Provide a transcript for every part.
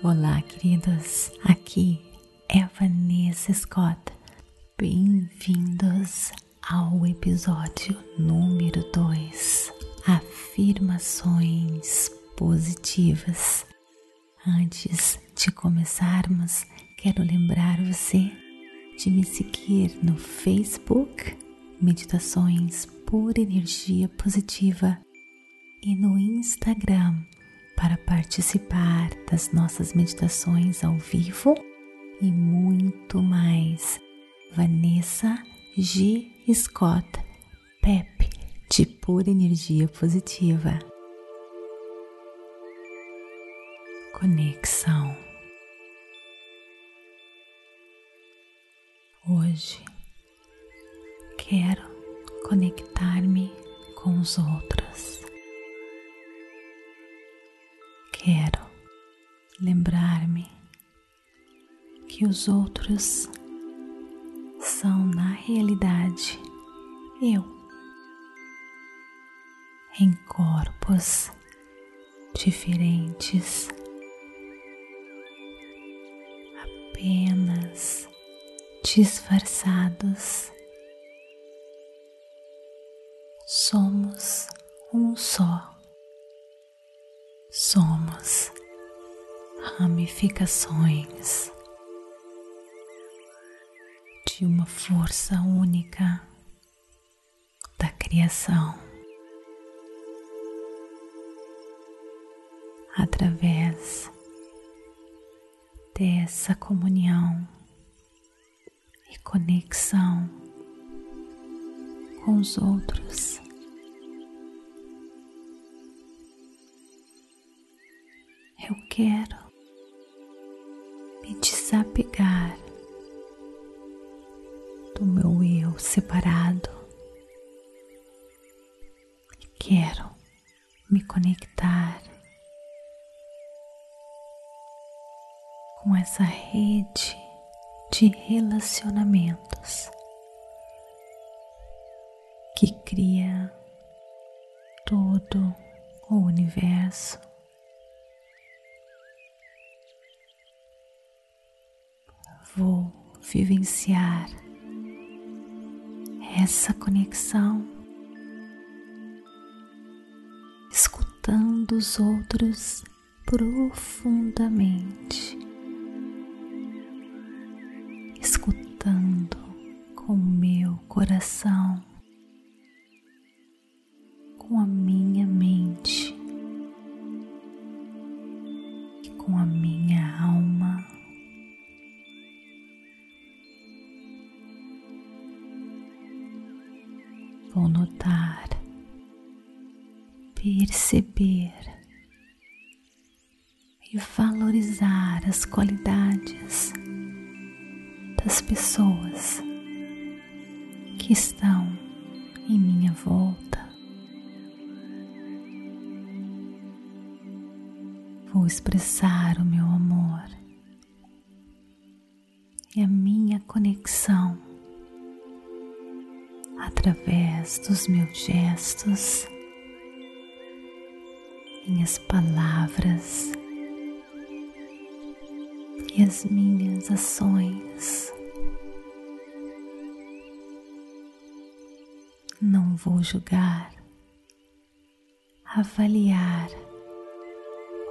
Olá, queridos. Aqui é Vanessa Scott. Bem-vindos ao episódio número 2. Afirmações positivas. Antes de começarmos, quero lembrar você de me seguir no Facebook Meditações por Energia Positiva e no Instagram para participar das nossas meditações ao vivo e muito mais. Vanessa G. Scott, PEP, de pura energia positiva. Conexão. Hoje quero conectar-me com os outros quero lembrar-me que os outros são, na realidade, eu, em corpos diferentes, apenas disfarçados. Somos um só somos ramificações de uma força única da criação. Através dessa comunhão e conexão com os outros. Quero me desapegar do meu eu separado. E quero me conectar com essa rede de relacionamentos que cria todo o universo vou vivenciar essa conexão, escutando os outros profundamente, escutando com o meu coração, com a minha mente com a minha alma. Vou notar, perceber e valorizar as qualidades das pessoas que estão em minha volta. Vou expressar o meu amor e a minha conexão através dos meus gestos, minhas palavras e as minhas ações. Não vou julgar, avaliar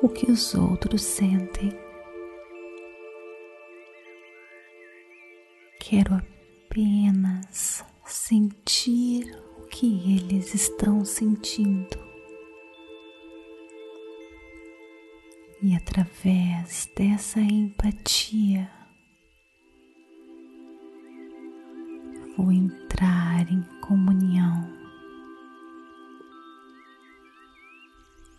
o que os outros sentem. Quero apenas sentir o que eles estão sentindo. E através dessa empatia, vou entrar em comunhão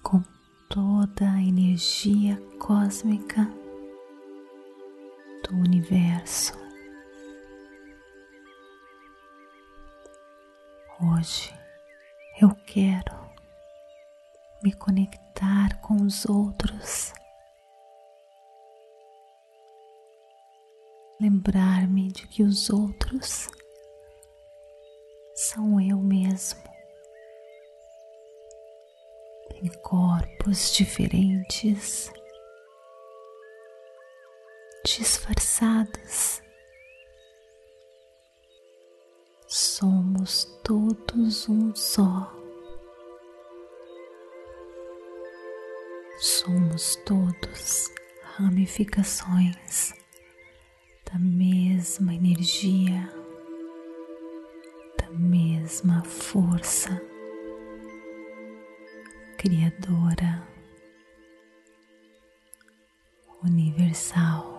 com toda a energia cósmica do universo. Hoje eu quero me conectar com os outros, lembrar-me de que os outros são eu mesmo, em corpos diferentes, disfarçadas. Somos todos um só. Somos todos ramificações da mesma energia, da mesma força criadora universal.